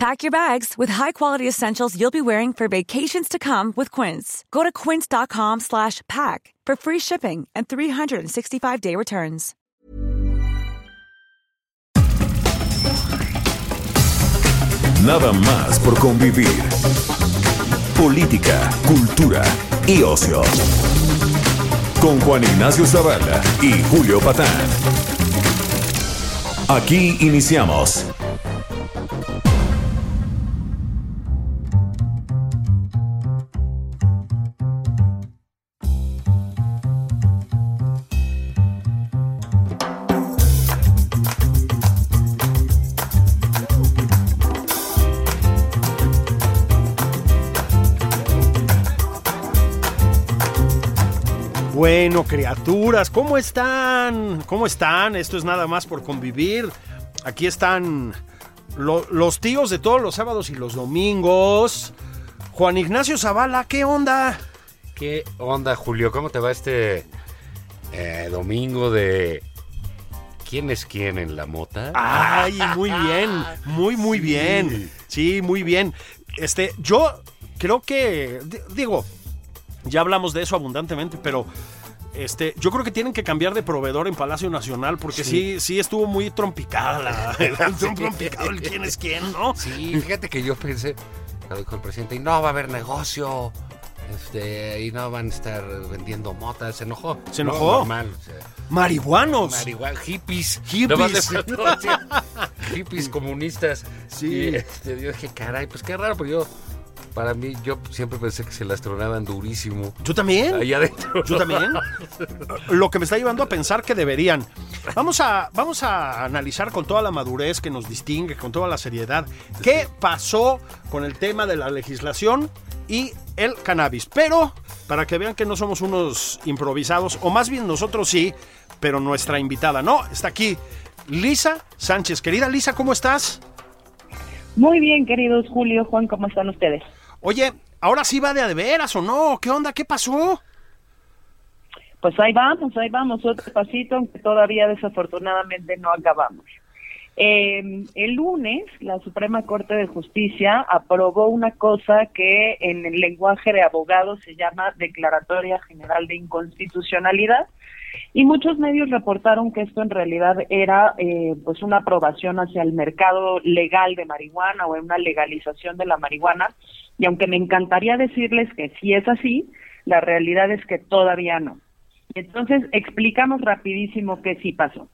Pack your bags with high-quality essentials you'll be wearing for vacations to come with Quince. Go to quince.com slash pack for free shipping and 365-day returns. Nada más por convivir. Política, cultura y ocio. Con Juan Ignacio Zavala y Julio Patán. Aquí iniciamos. Bueno, criaturas, ¿cómo están? ¿Cómo están? Esto es nada más por convivir. Aquí están lo- los tíos de todos los sábados y los domingos. Juan Ignacio Zavala, ¿qué onda? ¿Qué onda, Julio? ¿Cómo te va este eh, domingo de quién es quién en la mota? Ay, muy bien, muy, muy Sí. bien. Sí, muy bien. Este, yo creo que, di- digo, ya hablamos de eso abundantemente, pero este, yo creo que tienen que cambiar de proveedor en Palacio Nacional porque sí, sí, estuvo muy trompicada la, estuvo trompicado el quién es quién, ¿no? Sí, fíjate que yo pensé, lo dijo el presidente, y no va a haber negocio, este, y no van a estar vendiendo motas. Se enojó. ¿Se No, enojó? normal. o sea, Marihuanos. marihuana, hippies. Hippies. Decir, hippies comunistas. Sí. Y este, yo dije, caray, pues qué raro, pero yo, para mí, yo siempre pensé que se las tronaban durísimo. Yo también. Allá adentro. Yo también. Lo que me está llevando a pensar que deberían. Vamos a, vamos a analizar con toda la madurez que nos distingue, con toda la seriedad, qué pasó con el tema de la legislación y el cannabis. Pero, para que vean que no somos unos improvisados, o más bien nosotros sí, pero nuestra invitada no, está aquí Lisa Sánchez. Querida Lisa, ¿cómo estás? Muy bien, queridos Julio, Juan, ¿cómo están ustedes? Oye, ¿ahora sí va de a de veras o no? ¿Qué onda? ¿Qué pasó? Pues ahí vamos, ahí vamos, otro pasito, aunque todavía desafortunadamente no acabamos. Eh, el lunes, la Suprema Corte de Justicia aprobó una cosa que en el lenguaje de abogados se llama Declaratoria General de Inconstitucionalidad, y muchos medios reportaron que esto en realidad era eh, pues una aprobación hacia el mercado legal de marihuana o una legalización de la marihuana y aunque me encantaría decirles que sí es así, la realidad es que todavía no. Entonces explicamos rapidísimo qué sí pasó.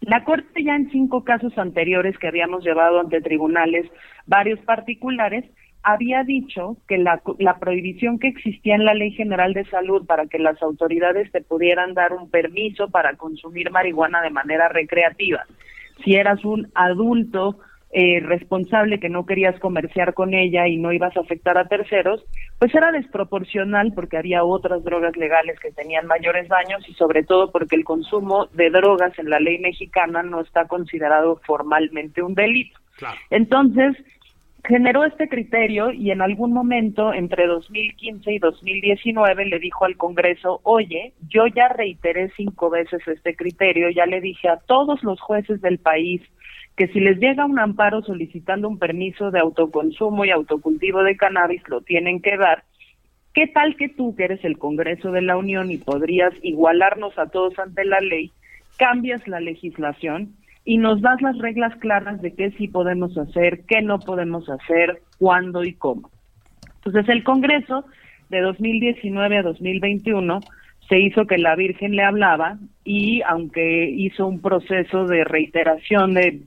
La Corte ya en cinco casos anteriores que habíamos llevado ante tribunales, varios particulares, había dicho que la, la prohibición que existía en la Ley General de Salud para que las autoridades te pudieran dar un permiso para consumir marihuana de manera recreativa, si eras un adulto eh, responsable que no querías comerciar con ella y no ibas a afectar a terceros, pues era desproporcional porque había otras drogas legales que tenían mayores daños y sobre todo porque el consumo de drogas en la ley mexicana no está considerado formalmente un delito. Claro. Entonces, generó este criterio y en algún momento entre 2015 y 2019 le dijo al Congreso, oye, yo ya reiteré cinco veces este criterio, ya le dije a todos los jueces del país que si les llega un amparo solicitando un permiso de autoconsumo y autocultivo de cannabis, lo tienen que dar. ¿Qué tal que tú, que eres el Congreso de la Unión y podrías igualarnos a todos ante la ley, cambias la legislación y nos das las reglas claras de qué sí podemos hacer, qué no podemos hacer, cuándo y cómo? Entonces el Congreso de 2019 a 2021 se hizo que la Virgen le hablaba y aunque hizo un proceso de reiteración de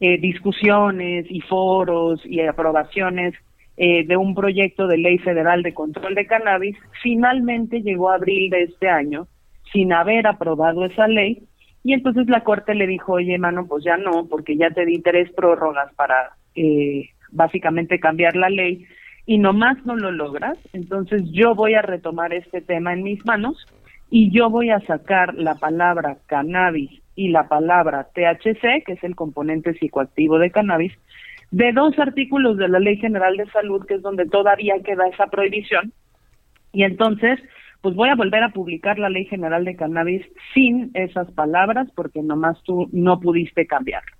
eh, discusiones y foros y aprobaciones eh, de un proyecto de ley federal de control de cannabis, finalmente llegó abril de este año sin haber aprobado esa ley y entonces la Corte le dijo, oye, mano, pues ya no, porque ya te di tres prórrogas para eh, básicamente cambiar la ley y nomás no lo logras, entonces yo voy a retomar este tema en mis manos y yo voy a sacar la palabra cannabis y la palabra THC, que es el componente psicoactivo de cannabis, de dos artículos de la Ley General de Salud, que es donde todavía queda esa prohibición. Y entonces, pues voy a volver a publicar la Ley General de Cannabis sin esas palabras, porque nomás tú no pudiste cambiarlo.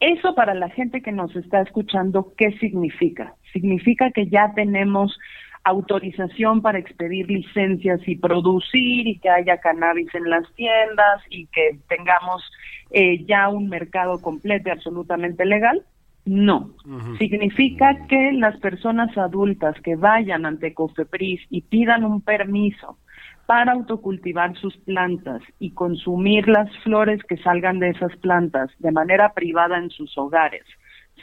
Eso para la gente que nos está escuchando, ¿qué significa? Significa que ya tenemos autorización para expedir licencias y producir y que haya cannabis en las tiendas y que tengamos eh, ya un mercado completo y absolutamente legal. No, significa que las personas adultas que vayan ante COFEPRIS y pidan un permiso para autocultivar sus plantas y consumir las flores que salgan de esas plantas de manera privada en sus hogares,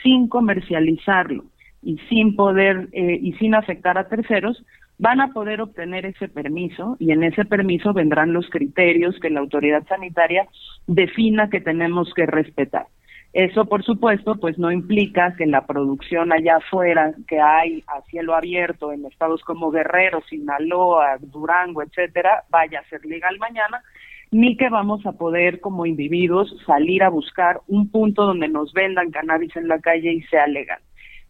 sin comercializarlo y sin poder eh, y sin afectar a terceros, van a poder obtener ese permiso y en ese permiso vendrán los criterios que la autoridad sanitaria defina que tenemos que respetar. Eso, por supuesto, pues no implica que la producción allá afuera que hay a cielo abierto en estados como Guerrero, Sinaloa, Durango, etcétera, vaya a ser legal mañana, ni que vamos a poder como individuos salir a buscar un punto donde nos vendan cannabis en la calle y sea legal.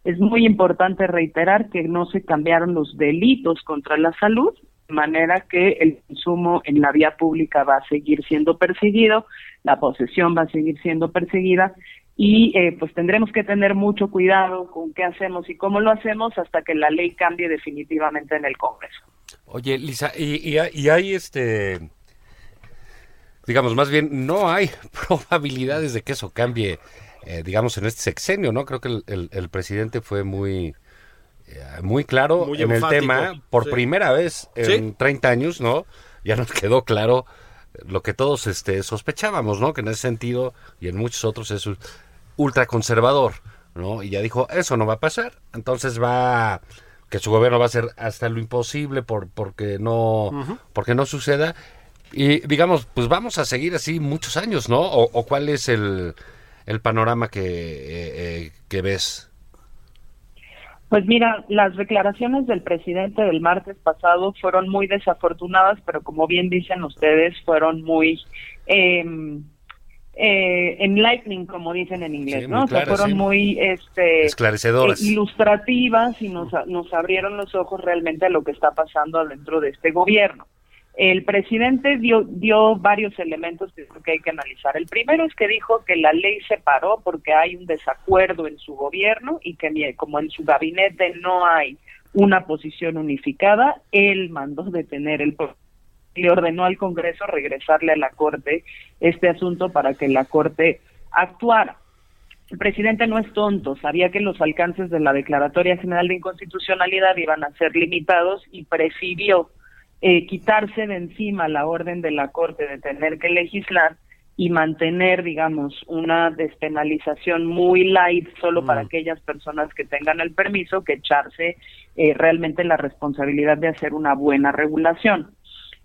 Es muy importante reiterar que no se cambiaron los delitos contra la salud, manera que el consumo en la vía pública va a seguir siendo perseguido, la posesión va a seguir siendo perseguida y eh, pues tendremos que tener mucho cuidado con qué hacemos y cómo lo hacemos hasta que la ley cambie definitivamente en el Congreso. Oye, Lisa, y, y hay este, digamos, más bien, no hay probabilidades de que eso cambie eh, digamos, en este sexenio, ¿no? Creo que el, presidente fue muy, muy claro en el tema, por primera vez en 30 años, ¿no? Ya nos quedó claro lo que todos este, sospechábamos, ¿no? Que en ese sentido y en muchos otros es ultraconservador, ¿no? Y ya dijo, eso no va a pasar, entonces va que su gobierno va a hacer hasta lo imposible por porque no porque no suceda y digamos pues vamos a seguir así muchos años no o cuál es el el panorama que, eh, eh, que ves? Pues mira, las declaraciones del presidente del martes pasado fueron muy desafortunadas, pero como bien dicen ustedes, fueron muy eh, eh, enlightening, como dicen en inglés, ¿no? o sea, fueron muy este, esclarecedoras, ilustrativas y nos, nos abrieron los ojos realmente a lo que está pasando dentro de este gobierno. El presidente dio, dio varios elementos que hay que analizar. El primero es que dijo que la ley se paró porque hay un desacuerdo en su gobierno y que como en su gabinete no hay una posición unificada, él mandó detener el le ordenó al Congreso regresarle a la Corte este asunto para que la Corte actuara. El presidente no es tonto, sabía que los alcances de la Declaratoria General de Inconstitucionalidad iban a ser limitados y prefirió eh, quitarse de encima la orden de la Corte de tener que legislar y mantener, digamos, una despenalización muy light solo para mm. aquellas personas que tengan el permiso que echarse eh, realmente la responsabilidad de hacer una buena regulación.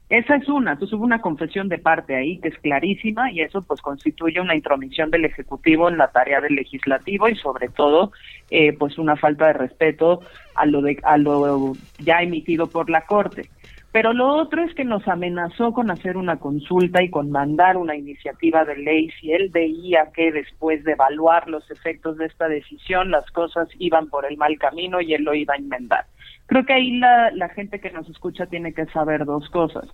Esa es una, entonces hubo una confesión de parte ahí que es clarísima y eso pues constituye una intromisión del Ejecutivo en la tarea del Legislativo y sobre todo eh, pues una falta de respeto a lo, de, a lo ya emitido por la Corte. Pero lo otro es que nos amenazó con hacer una consulta y con mandar una iniciativa de ley si él veía que después de evaluar los efectos de esta decisión las cosas iban por el mal camino y él lo iba a enmendar. Creo que ahí la, la, gente que nos escucha tiene que saber dos cosas.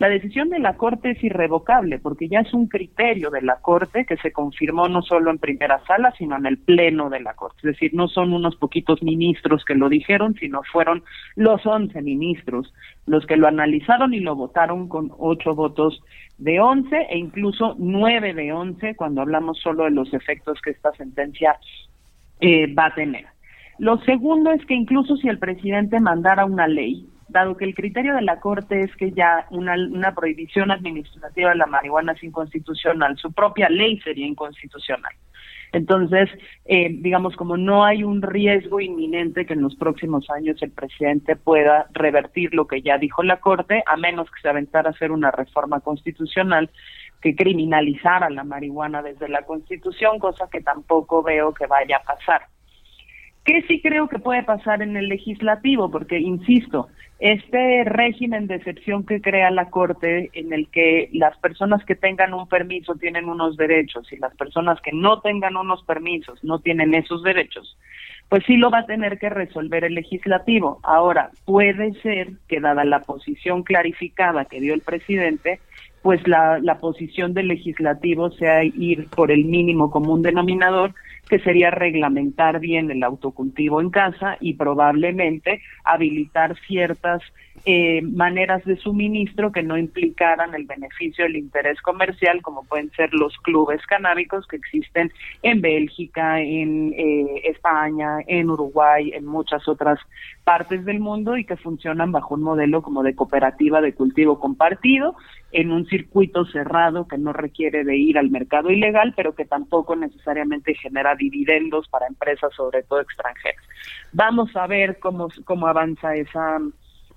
La decisión de la Corte es irrevocable porque ya es un criterio de la Corte que se confirmó no solo en primera sala, sino en el pleno de la Corte. Es decir, no son unos poquitos ministros que lo dijeron, sino fueron los once ministros los que lo analizaron y lo votaron con ocho votos de once e incluso nueve de once cuando hablamos solo de los efectos que esta sentencia eh, va a tener. Lo segundo es que incluso si el presidente mandara una ley, dado que el criterio de la Corte es que ya una, una prohibición administrativa de la marihuana es inconstitucional, su propia ley sería inconstitucional. Entonces, eh, digamos, como no hay un riesgo inminente que en los próximos años el presidente pueda revertir lo que ya dijo la Corte, a menos que se aventara a hacer una reforma constitucional que criminalizara la marihuana desde la Constitución, cosa que tampoco veo que vaya a pasar. ¿Qué sí creo que puede pasar en el legislativo? Porque, insisto, este régimen de excepción que crea la Corte, en el que las personas que tengan un permiso tienen unos derechos y las personas que no tengan unos permisos no tienen esos derechos, pues sí lo va a tener que resolver el legislativo. Ahora, puede ser que dada la posición clarificada que dio el presidente, pues la, posición del legislativo sea ir por el mínimo común denominador, que sería reglamentar bien el autocultivo en casa y probablemente habilitar ciertas eh, maneras de suministro que no implicaran el beneficio del interés comercial, como pueden ser los clubes canábicos que existen en Bélgica, en eh, España, en Uruguay, en muchas otras partes del mundo y que funcionan bajo un modelo como de cooperativa de cultivo compartido en un circuito cerrado que no requiere de ir al mercado ilegal, pero que tampoco necesariamente genera dividendos para empresas, sobre todo extranjeras. Vamos a ver cómo, cómo avanza esa,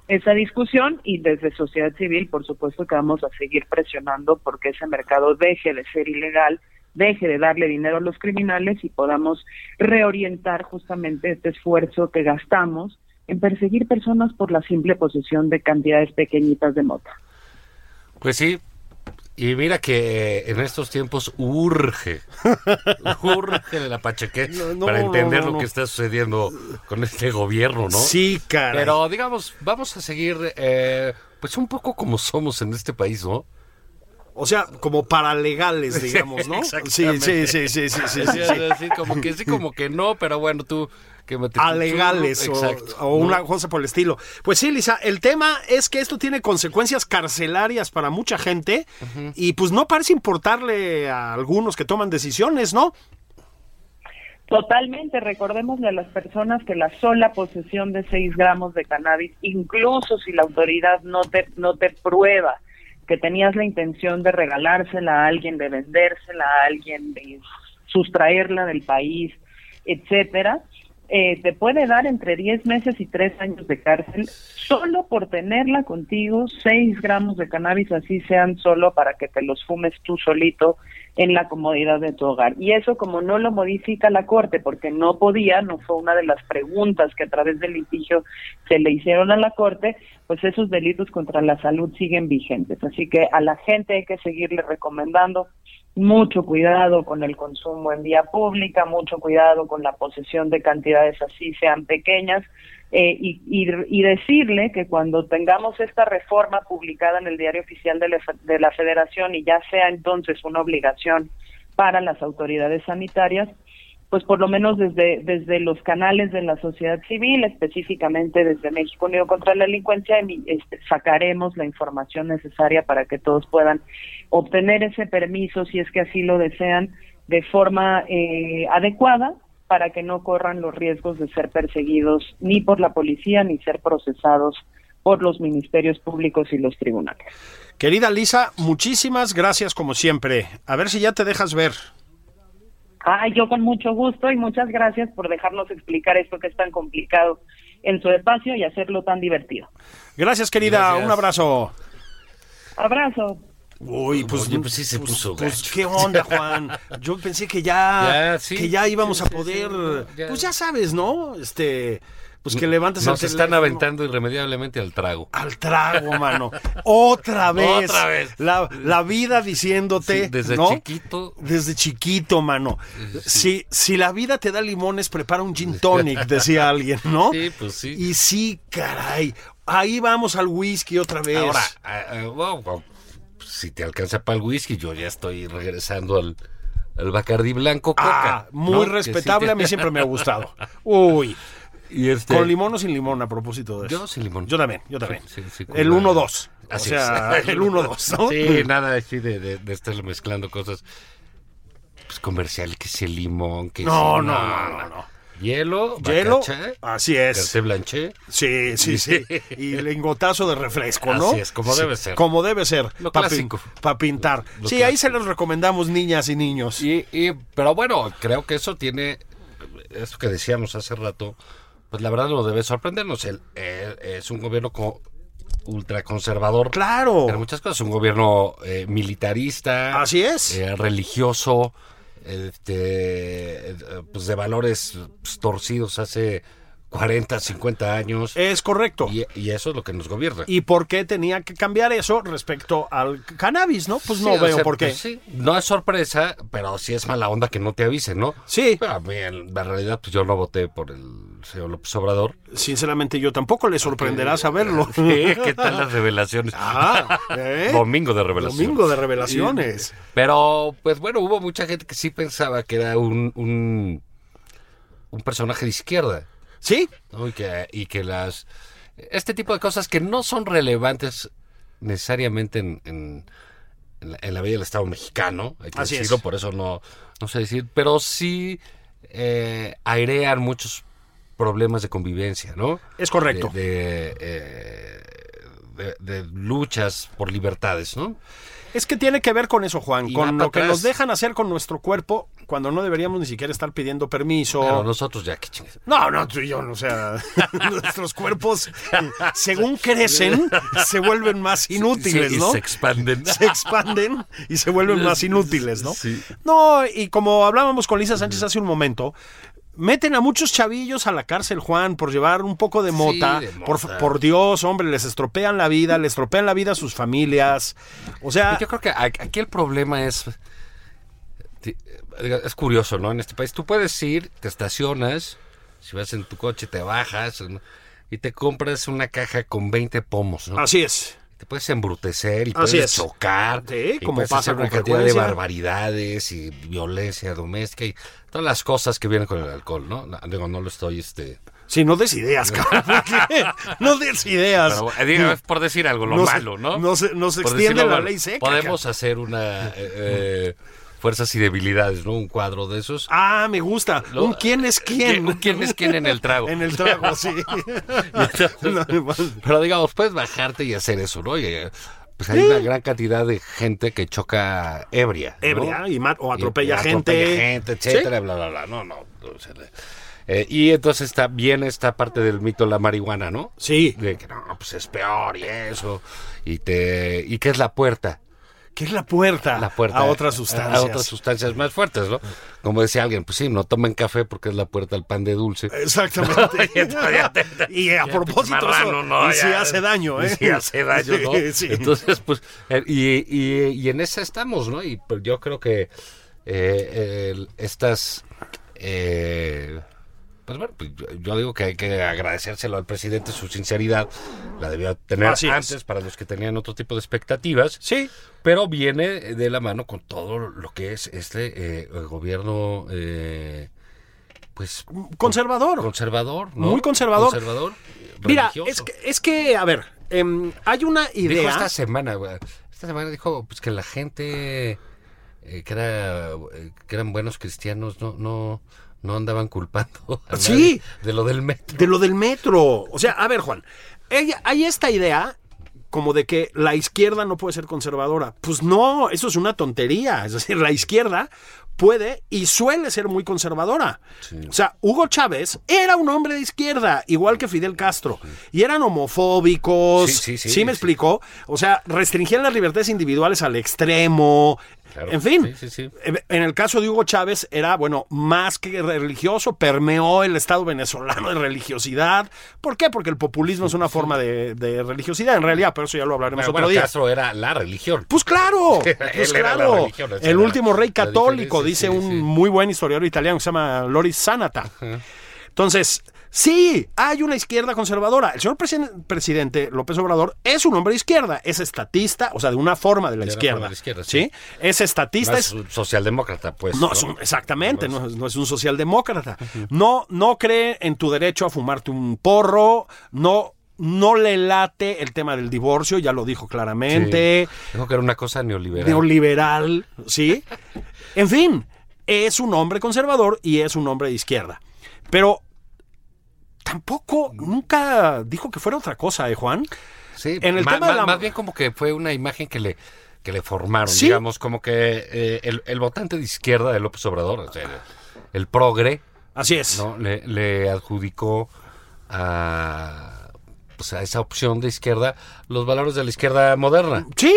esa discusión y desde sociedad civil, por supuesto que vamos a seguir presionando porque ese mercado deje de ser ilegal, deje de darle dinero a los criminales y podamos reorientar justamente este esfuerzo que gastamos en perseguir personas por la simple posesión de cantidades pequeñitas de mota. Pues sí, y mira que en estos tiempos urge, urge de la pacheque No, no, para entender no, lo que está sucediendo con este gobierno, ¿no? Sí, cara. Pero digamos, vamos a seguir eh, pues un poco como somos en este país, ¿no? O sea, como paralegales, digamos, ¿no? Sí, sí, sí, sí, sí, sí, sí, sí. Decir, como que sí, como que no, pero bueno, tú que alegales o, Exacto. o una ¿no? cosa por el estilo. Pues sí, Lisa, el tema es que esto tiene consecuencias carcelarias para mucha gente y pues no parece importarle a algunos que toman decisiones, ¿no? Totalmente, recordémosle a las personas que la sola posesión de 6 gramos de cannabis, incluso si la autoridad no te, no te prueba que tenías la intención de regalársela a alguien, de vendérsela a alguien, de sustraerla del país, etcétera, eh, te puede dar entre 10 meses y 3 años de cárcel solo por tenerla contigo, 6 gramos de cannabis, así sean solo para que te los fumes tú solito en la comodidad de tu hogar. Y eso como no lo modifica la Corte, porque no podía, no fue una de las preguntas que a través del litigio se le hicieron a la Corte, pues esos delitos contra la salud siguen vigentes. Así que a la gente hay que seguirle recomendando mucho cuidado con el consumo en vía pública, mucho cuidado con la posesión de cantidades así sean pequeñas eh, y, y, decirle que cuando tengamos esta reforma publicada en el diario oficial de la, de la Federación y ya sea entonces una obligación para las autoridades sanitarias, pues por lo menos desde, desde los canales de la sociedad civil, específicamente desde México Unido contra la Delincuencia, este, sacaremos la información necesaria para que todos puedan obtener ese permiso, si es que así lo desean, de forma eh, adecuada para que no corran los riesgos de ser perseguidos ni por la policía ni ser procesados por los ministerios públicos y los tribunales. Querida Lisa, muchísimas gracias como siempre. A ver si ya te dejas ver. Ay, yo con mucho gusto y muchas gracias por dejarnos explicar esto que es tan complicado en su espacio y hacerlo tan divertido. Gracias, querida. Gracias. Un abrazo. Abrazo. Uy, pues, Oye, pues sí se pues, puso pues, gacho. qué onda, Juan. Yo pensé que ya, Ya, sí, que ya íbamos sí, a sí, poder, sí, ya. pues ya sabes, ¿no? Este, pues que levantes Nos el están teléfono. aventando irremediablemente al trago. Al trago, mano. Otra vez. Otra vez. La, la vida diciéndote. Sí, desde ¿no? chiquito. Desde chiquito, mano. Si, si la vida te da limones, prepara un gin tonic, decía alguien, ¿no? Sí, pues sí. Y sí, caray. Ahí vamos al whisky otra vez. Ahora, ah, ah, wow, wow, si te alcanza para el whisky, yo ya estoy regresando al, al Bacardí Blanco Coca. Ah, muy sí respetable, te- a mí siempre me ha gustado. Uy. Y este- ¿Con limón o sin limón a propósito de eso? Yo sin limón. Yo también, yo también. Sí, sí, con el la- 1-2. O Así sea, es. el 1-2, ¿no? Sí, nada así de, de, de estar mezclando cosas. Pues comercial, que si el limón, que No, si- no, no, no, no. Hielo, Hielo, bacacha, así es. café blanché. Sí, sí, sí. Y lingotazo de refresco, ¿no? Así es, como Sí, debe ser. Como debe ser. Lo Para clásico. pintar. Lo sí, ahí se los recomendamos, niñas y niños. Y, y- pero bueno, creo que eso tiene, eso que decíamos hace rato, pues la verdad no debe sorprendernos. Él, él es un gobierno como ultraconservador. Claro. En muchas cosas, un gobierno eh, militarista. Así es. eh, religioso. este, eh, pues de valores pues, torcidos hace 40, 50 años. Es correcto. Y, y eso es lo que nos gobierna. ¿Y por qué tenía que cambiar eso respecto al cannabis, no? Pues Sí, no veo sea, por qué. pues sí, no es sorpresa, pero sí es mala onda que no te avisen, ¿no? Sí. Pero a mí, en la realidad, pues yo no voté por el señor López Obrador. Sinceramente, yo tampoco le sorprenderá saberlo. ¿Qué tal las revelaciones? Ah, ¿eh? Domingo de revelaciones. Domingo de revelaciones. Pero, pues bueno, hubo mucha gente que sí pensaba que era un, un, un personaje de izquierda. Sí, ¿no? Y que, y que las este tipo de cosas que no son relevantes necesariamente en, en, en la, en la vida del Estado mexicano, hay que Así decirlo, es. por eso no, no sé decir, pero sí eh, airean muchos problemas de convivencia, ¿no? es correcto. De, de, eh, de- de luchas por libertades, ¿no? Es que tiene que ver con eso, Juan, Y con lo que atrás. nos dejan hacer con nuestro cuerpo cuando no deberíamos ni siquiera estar pidiendo permiso. Pero nosotros ya, que chingas. No, no, tú y yo, o sea, nuestros cuerpos, según crecen, se vuelven más inútiles, Sí, y ¿no? se expanden. se expanden y se vuelven más inútiles, ¿no? Sí. No, y como hablábamos con Lisa Sánchez hace un momento, meten a muchos chavillos a la cárcel, Juan, por llevar un poco de Sí, mota. de Por, mota. por Dios, hombre, les estropean la vida, les estropean la vida a sus familias. O sea, Yo creo que aquí el problema es. ti- Es curioso, ¿no? En este país tú puedes ir, te estacionas, si vas en tu coche, te bajas y te compras una caja con 20 pomos, ¿no? así es. Te puedes embrutecer y Así puedes es. chocar. Sí, y como puedes pasa hacer una cantidad de barbaridades y violencia doméstica y todas las cosas que vienen con el alcohol, ¿no? Digo, no lo estoy, este... Sí, no des ideas, cabrón. No des ideas. Pero, eh, digo, es por decir algo, lo No se- malo, ¿no? no se- no se Por extiende decirlo la ley seca, Podemos hacer una... eh, eh, fuerzas y debilidades, ¿no? Un cuadro de esos. Ah, me gusta. Lo- Un quién es quién. ¿Quién- quién es quién en el trago? En el trago, sí. Pero digamos, puedes bajarte y hacer eso, ¿no? Y, eh, pues hay una gran cantidad de gente que choca ebria. ¿no? Ebria y ma- o atropella y gente. atropella gente, etcétera, bla, bla, bla. No, no. o sea, eh, y entonces está bien esta parte del mito de la marihuana, ¿no? Sí. De que no, pues es peor y eso. Y te y qué es la puerta, ¿Qué es la puerta? la puerta a otras A, sustancias. otras sustancias más fuertes, ¿no? Como decía alguien, pues sí, no tomen café porque es la puerta al pan de dulce. Exactamente. Y a propósito, eso, no, y ya. hace daño, ¿eh? Sí hace daño, ¿no? Sí, sí. Entonces, pues, eh, y, y- y en esa estamos, ¿no? Y pues, yo creo que eh, el- estas... eh, pues bueno, pues, yo- digo que hay que agradecérselo al presidente su sinceridad. La debió tener Así es. antes para los que tenían otro tipo de expectativas. Sí, Pero viene de la mano con todo lo que es este eh, gobierno, eh, pues... conservador. Conservador, ¿no? Muy conservador. Conservador. Mira, es que, es que, a ver, em, hay una Dijo idea. esta semana, güey, esta semana dijo pues que la gente eh, que era eh, que eran buenos cristianos no no no andaban culpando a Sí. de lo del metro. De lo del metro. O sea, a ver, Juan, hay esta idea como de que la izquierda no puede ser conservadora. Pues no, eso es una tontería. Es decir, la izquierda puede y suele ser muy conservadora. O sea, Hugo Chávez era un hombre de izquierda, igual que Fidel Castro. Y eran homofóbicos. Sí, sí, sí, me explicó? O sea, restringían las libertades individuales al extremo. Claro. En fin, Sí, sí, sí. en el caso de Hugo Chávez era, bueno, más que religioso, permeó el Estado venezolano de religiosidad. ¿Por qué? Porque el populismo es una forma de, de religiosidad, en realidad, pero eso ya lo hablaremos otro bueno, día. Castro era la religión. Pues claro, pues claro. religión, el último rey católico, dice un muy buen historiador italiano que se llama Loris Sanata. Entonces, sí, hay una izquierda conservadora. El señor presi- presidente López Obrador es un hombre de izquierda, es estatista, o sea, de una forma de la De izquierda. forma de la izquierda, ¿sí? Es estatista, No es un socialdemócrata, pues. no, es un- exactamente, no, es- no es un socialdemócrata. No, no cree en tu derecho a fumarte un porro, no, no le late el tema del divorcio, ya lo dijo claramente, Sí. Dijo que era una cosa neoliberal. neoliberal, ¿sí? En fin, es un hombre conservador y es un hombre de izquierda. Pero tampoco, nunca dijo que fuera otra cosa, ¿eh, Juan? Sí, En el ma- tema de ma- la- más bien como que fue una imagen que le que le formaron, Sí. digamos, como que eh, el, el votante de izquierda de López Obrador, o sea, el, el progre, Así es. ¿no? Le, le adjudicó a, pues, a esa opción de izquierda los valores de la izquierda moderna. Sí,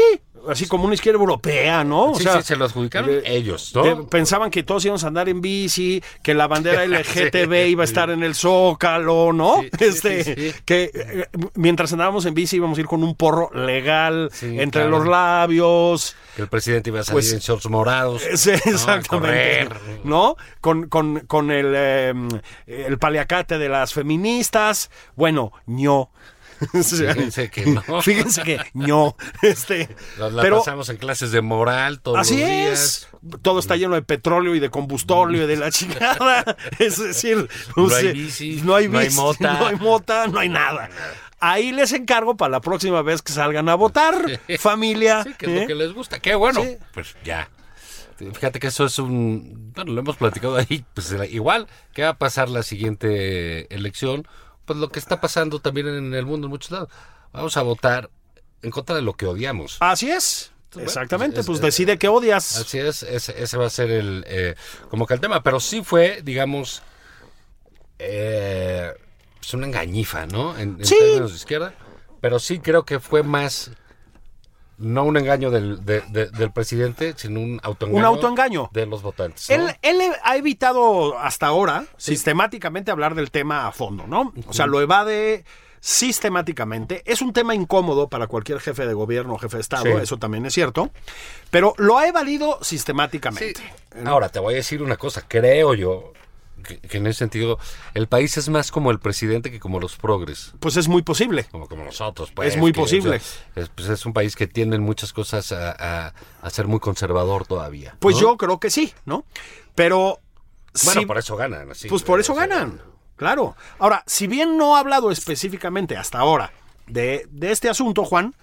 así como una izquierda europea, ¿no? sí, sí, se lo adjudicaron de- ellos, ¿no? de- pensaban que todos íbamos a andar en bici, que la bandera LGTB iba a estar en el Zócalo, ¿no? Sí, sí, este, sí, sí. que eh, mientras andábamos en bici íbamos a ir con un porro legal Sí, entre claro. los labios. que el presidente iba a salir pues, en shorts morados. Sí, exactamente. ¿No? Con, con, con el, eh, el paliacate de las feministas. Bueno, ño. Fíjense que no. Fíjense que ño. Este, la pero pasamos en clases de moral todos así los días. es. Todo está lleno de petróleo y de combustóleo y de la chingada. Es decir, No sé, hay bici, no hay no hay mota. no hay mota, no hay nada. Ahí les encargo para la próxima vez que salgan a votar, familia. Sí, que es ¿eh? lo que les gusta. Qué bueno. Sí. Pues ya. Fíjate que eso es un... Bueno, lo hemos platicado ahí. Pues igual, ¿qué va a pasar la siguiente elección? Pues lo que está pasando también en el mundo en muchos lados. Vamos a votar en contra de lo que odiamos. Así es. Bueno, Exactamente, es- pues es- decide que odias. Así es, ese, ese va a ser el eh, como que el tema, pero sí fue, digamos, eh, pues una engañifa, ¿no? En, en Sí. términos de izquierda, pero sí creo que fue más no un engaño del, de- de- del presidente, sino un autoengaño, Un autoengaño. de los votantes. ¿no? Él, él ha evitado hasta ahora sistemáticamente hablar del tema a fondo, ¿no? O sea, lo evade sistemáticamente. Es un tema incómodo para cualquier jefe de gobierno o jefe de Estado, Sí. eso también es cierto, pero lo ha evadido Sí. sistemáticamente. Ahora, te voy a decir una cosa, creo yo que, que en ese sentido el país es más como el presidente que como los progres. Pues es muy posible. como, como nosotros. Pues, Es muy que, posible. o sea, es, pues, es un país que tiene muchas cosas a, a- a ser muy conservador todavía. Pues yo creo que sí, ¿no? Pero... Bueno, por eso ganan. así, Pues por o eso sea, ganan, claro. Ahora, si bien no ha hablado específicamente hasta ahora de, de este asunto, Juan,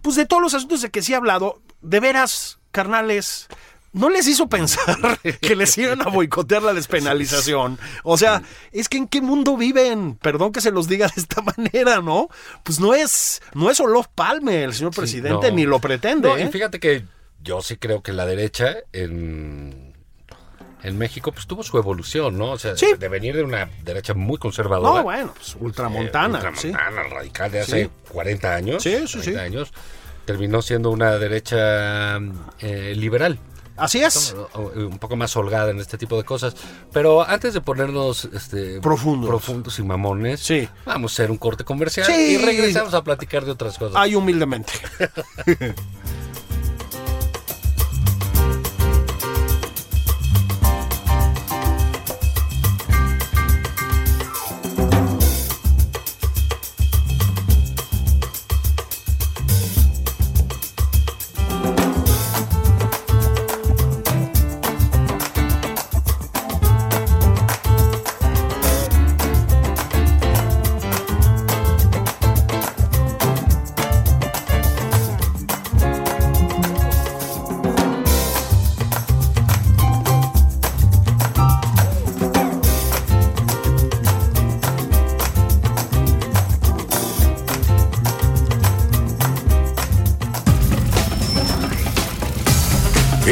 pues de todos los asuntos de que sí ha hablado, de veras, carnales, no les hizo pensar que les iban a boicotear la despenalización. O sea, es que en qué mundo viven, perdón que se los diga de esta manera, ¿no? Pues no es, no es Olof Palme, el señor sí, presidente, no. ni lo pretende. No, y ¿eh? fíjate que yo sí creo que la derecha en, en México pues tuvo su evolución, ¿no? O sea, Sí. de venir de una derecha muy conservadora. No, bueno, pues ultramontana. eh, sí. ultramontana, radical de hace Sí. 40 años. Sí, sí, 30 sí. años. Terminó siendo una derecha eh, liberal. Así es. o- un poco más holgada en este tipo de cosas. Pero antes de ponernos este, Profundos. profundos y mamones, Sí. vamos a hacer un corte comercial Sí. y regresamos a platicar de otras cosas. Ay, humildemente.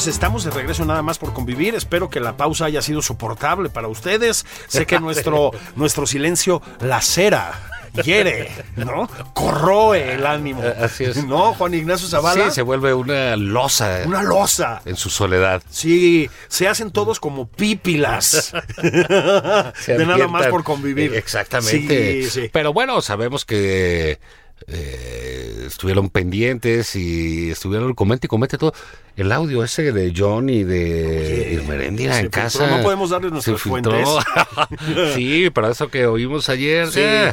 Pues estamos de regreso nada más por convivir. Espero que la pausa haya sido soportable para ustedes. Sé que nuestro, nuestro silencio lacera, hiere, ¿no? Corroe el ánimo. Eh, así es. ¿No, Juan Ignacio Zavala? Sí, se vuelve una losa Una losa. en su soledad. Sí, se hacen todos como pípilas. De nada más por convivir. Exactamente. Sí, sí. Pero bueno, sabemos que eh, estuvieron pendientes y estuvieron comente y comente todo. El audio ese de John y de Irmeréndira en casa. No podemos darles se nuestras fuentes. sí, pero eso que oímos ayer. Sí. eh,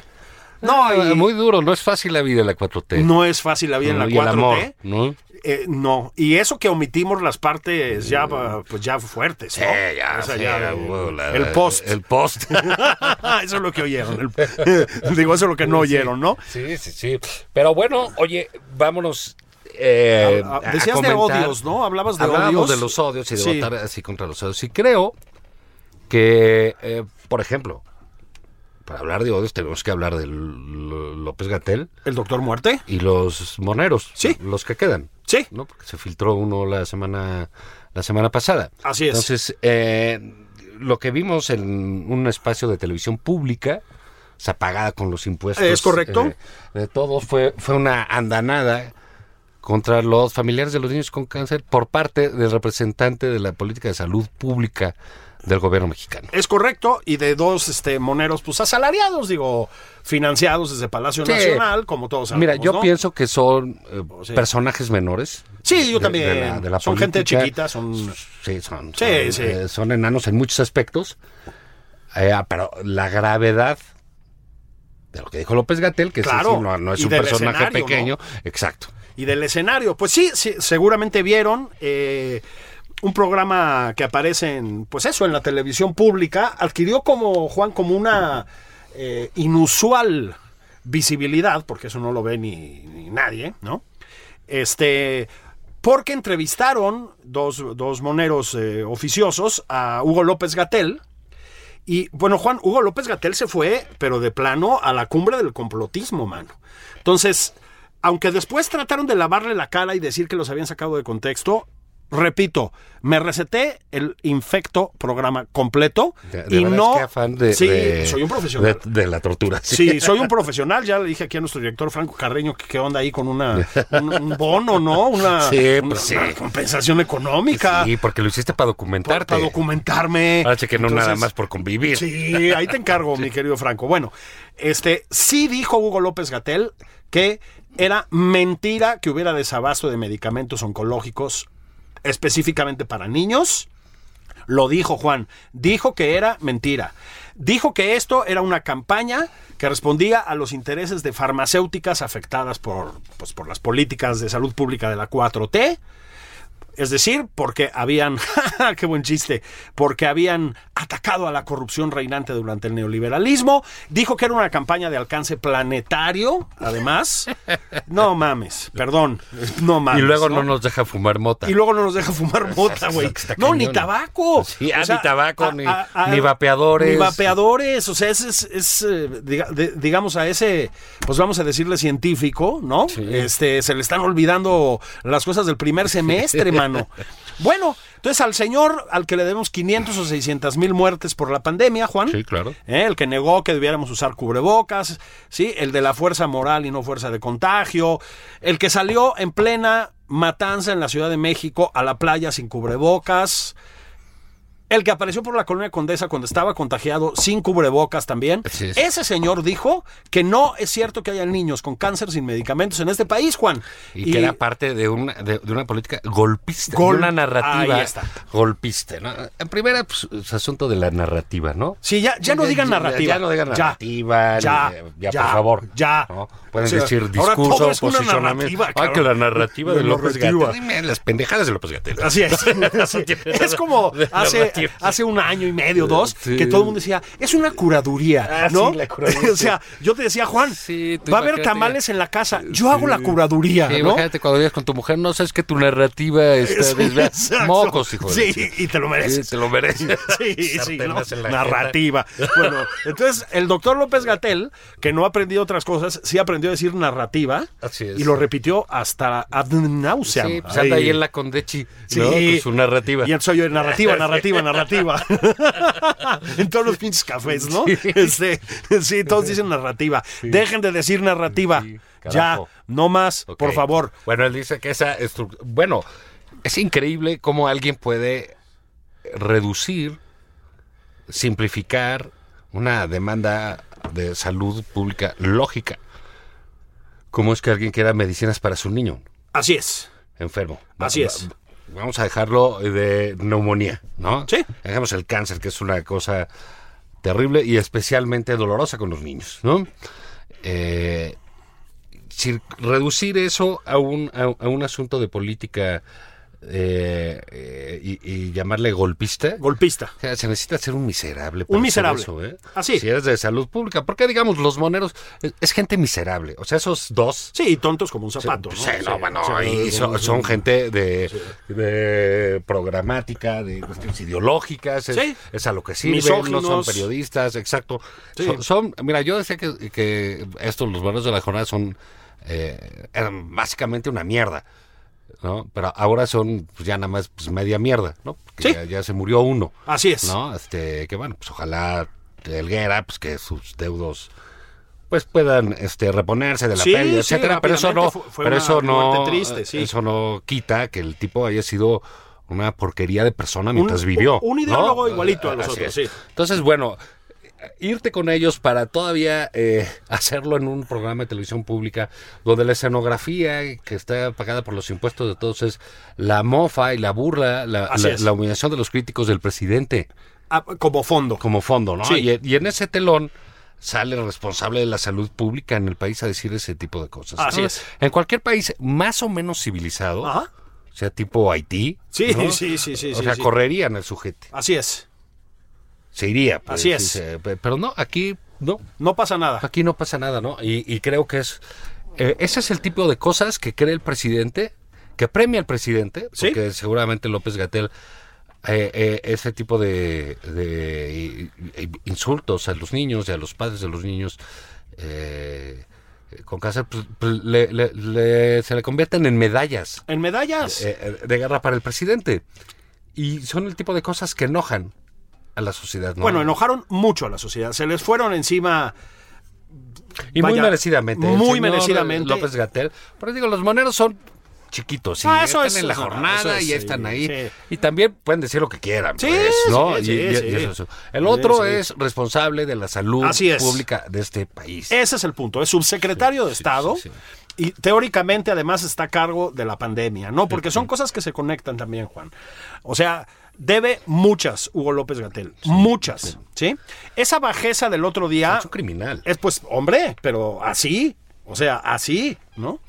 No, Ah, y- muy duro, no es fácil la vida en la 4T. No es fácil la vida en la Y 4T. el amor, ¿no? Eh, no, y eso que omitimos las partes ya, pues ya fuertes, ¿no? Sí, ya, O sea, sí, ya, eh, la- el post. El post. eso es lo que oyeron. el- digo, eso es lo que no oyeron, ¿no? Sí, sí, sí. Pero bueno, oye, vámonos. eh, Ah, ah, a decías de odios, ¿no? Hablabas de Hablábamos odios. de los odios y de Sí. votar así contra los odios. Y creo que, eh, por ejemplo, para hablar de odios tenemos que hablar de López Gatel ¿El doctor Muerte? y los moneros. Sí. Los que quedan. Sí. ¿no? Porque se filtró uno la semana, la semana pasada. Así es. Entonces, eh, lo que vimos en un espacio de televisión pública, o sea, pagada con los impuestos. Es correcto. eh, de todos, fue, fue una andanada contra los familiares de los niños con cáncer por parte del representante de la política de salud pública del gobierno mexicano. Es correcto, y de dos este, moneros, pues asalariados, digo, financiados desde Palacio Sí. Nacional, como todos sabemos. Mira, yo ¿no? pienso que son eh, Sí. personajes menores. Sí, yo de- también. de la- de la son gente chiquita, son. Sí, son, Sí, son, sí. eh, son enanos en muchos aspectos. Eh, ah, pero la gravedad de lo que dijo López Gatel, que Claro, sí no, no es un personaje pequeño, exacto. y del escenario. Pues sí, sí, seguramente vieron un programa que aparece en, pues eso, en la televisión pública, adquirió como, Juan, como una eh, inusual visibilidad, porque eso no lo ve ni, nadie, ¿no? Este, porque entrevistaron dos, dos moneros eh, oficiosos a Hugo López Gatel, y bueno, Juan, Hugo López Gatel se fue, pero de plano, a la cumbre del complotismo, mano. Entonces, aunque después trataron de lavarle la cara y decir que los habían sacado de contexto, repito, me receté el infecto programa completo De, de y no... qué afán de, sí, de- soy un profesional. De, la tortura. Sí, soy un profesional. Ya le dije aquí a nuestro director Franco Carreño que qué onda ahí con una, un, un bono, ¿no? Una, Sí, una- pues sí. una compensación económica. Sí, porque lo hiciste para documentarte. Para documentarme. Ahora que no nada más por convivir. Sí, ahí te encargo, mi querido Franco. Bueno, este sí dijo Hugo López Gatel que era mentira que hubiera desabasto de medicamentos oncológicos específicamente para niños. Lo dijo Juan, dijo que era mentira. Dijo que esto era una campaña que respondía a los intereses de farmacéuticas afectadas por, pues, por las políticas de salud pública de la 4T. Es decir, porque habían, qué buen chiste, porque habían atacado a la corrupción reinante durante el neoliberalismo. Dijo que era una campaña de alcance planetario, además. No mames, perdón, no mames. y luego no nos deja fumar mota. Y luego no nos deja fumar mota, güey. No, ni tabaco. Sí, ah, ni tabaco, ni- ni Ni vapeadores. vapeadores. O sea, es, es, es, eh, diga- de- digamos, a ese, pues vamos a decirle científico, ¿no? Este, se le están olvidando las cosas del primer semestre, mano. Bueno, entonces al señor al que le debemos 500 o 600 mil muertes por la pandemia, Juan. Sí, claro. ¿eh? el que negó que debiéramos usar cubrebocas, ¿sí? el de la fuerza moral y no fuerza de contagio, el que salió en plena matanza en la Ciudad de México a la playa sin cubrebocas, el que apareció por la colonia Condesa cuando estaba contagiado sin cubrebocas también. Ese señor dijo que no es cierto que haya niños con cáncer sin medicamentos en este país, Juan. Y, que era parte de una, de, de una política golpista, de Gol- una narrativa golpista. ¿no? En primera, pues, es asunto de la narrativa, ¿no? Sí, ya, ya no digan narrativa. Ya no digan narrativa. Ya, ni- ya, ya, por favor. ya. ¿no? Pueden O sea, decir ahora todo discurso, posicionamiento. cabrón. que la narrativa La de López narrativa. Gatel. Dime las pendejadas de López Gatel. Así es. así es. Es como de hace, hace un año y medio, dos, Sí. que todo el mundo decía, es una curaduría, Ah, ¿no? sí, la curaduría, o sea, yo te decía, Juan, Sí, va a haber tamales en la casa, yo hago la curaduría, ¿no? imagínate cuando digas con tu mujer, no sabes que tu narrativa está desviada. Mocos, hijo de Sí, y te lo mereces. Te lo mereces. Sí, sí, ¿no? Narrativa. Bueno, entonces el doctor López Gatel, que no ha aprendido otras cosas, sí aprendió a decir narrativa Así es. y lo repitió hasta ad nauseam. Sí, pues anda ahí en la Condechi, Sí. ¿no? Con su narrativa. Y entonces yo, narrativa, narrativa, narrativa. en todos los pinches cafés, ¿no? Sí. Este, sí, todos dicen narrativa. Dejen de decir narrativa. Sí, ya, no más, por favor. Bueno, él dice que esa estructura... Bueno, es increíble cómo alguien puede reducir, simplificar una demanda de salud pública lógica. ¿Cómo es que alguien quiera medicinas para su niño Así es. enfermo? Así es. Va- Vamos a dejarlo de neumonía, ¿no? Sí. Dejemos el cáncer, que es una cosa terrible y especialmente dolorosa con los niños, ¿no? eh, reducir eso a un, a, a un asunto de política eh, eh, y, y llamarle golpista. Golpista. O sea, se necesita ser un miserable. Un para miserable. hacer Eso, ¿eh? Así. Si eres de salud pública. Porque, digamos, los moneros es, es gente miserable. O sea, esos dos. Sí, y tontos como un zapato. Sí, ¿no? no, bueno, y son, son gente de, de programática, de cuestiones ideológicas, es, Sí. es a lo que sirven, no son Misóginos. periodistas, exacto. Sí. Son, son- mira, yo decía que, que estos, los buenos de la jornada, son eh, eran básicamente una mierda, ¿no? Pero ahora son pues, ya nada más pues, media mierda, ¿no? Sí. ya, ya se murió uno, Así es. ¿no? Este, que bueno, pues ojalá Helguera, pues que sus deudos pues puedan este reponerse de la Sí, pérdida, sí, etcétera, pero eso no rápidamente fue- fue pero eso no triste, sí. eso no quita que el tipo haya sido una porquería de persona mientras vivió. un ¿no? ideólogo igualito a los Así otros, es. sí. Entonces, bueno, irte con ellos para todavía eh, hacerlo en un programa de televisión pública donde la escenografía que está pagada por los impuestos de todos es la mofa y la burla, la, la- humillación de los críticos del presidente Ah, como fondo. como fondo, ¿no? Sí. Y, y en ese telón sale el responsable de la salud pública en el país a decir ese tipo de cosas. Así ¿no? es. En cualquier país más o menos civilizado, Ajá. o sea, tipo Haití, Sí, ¿no? sí, sí, sí, o sí, sea, sí. correrían el sujete. Así es. Se iría. pues, Así sí, es. se- pero no, aquí no. No pasa nada. Aquí no pasa nada, ¿no? Y, y creo que es... eh, ese es el tipo de cosas que cree el presidente, que premia al presidente, Sí. porque seguramente López Gatel ese tipo de, de insultos a los niños y a los padres de los niños eh, con cáncer, pues, pues, le- le- le- se le convierten en medallas En medallas. eh, eh, de guerra para el presidente. Y son el tipo de cosas que enojan a la sociedad, ¿no? Bueno, enojaron mucho a la sociedad. Se les fueron encima. Y muy merecidamente. muy merecidamente. López Gatel. Pero digo, los moneros son chiquitos. Y Ah, eso están es- en la jornada es, y están ahí. sí. Y también pueden decir lo que quieran. Sí, pues, ¿no? sí, Y- sí, y- y sí. eso. El otro es responsable de la salud pública de este país. Ese es el punto. Es subsecretario de Estado. Y teóricamente además está a cargo de la pandemia, ¿no? Porque son cosas que se conectan también, Juan. O sea, debe muchas Hugo López Gatel. muchas. Sí. Esa bajeza del otro día. Es un criminal. Es pues, hombre, pero así, o sea, así, ¿no?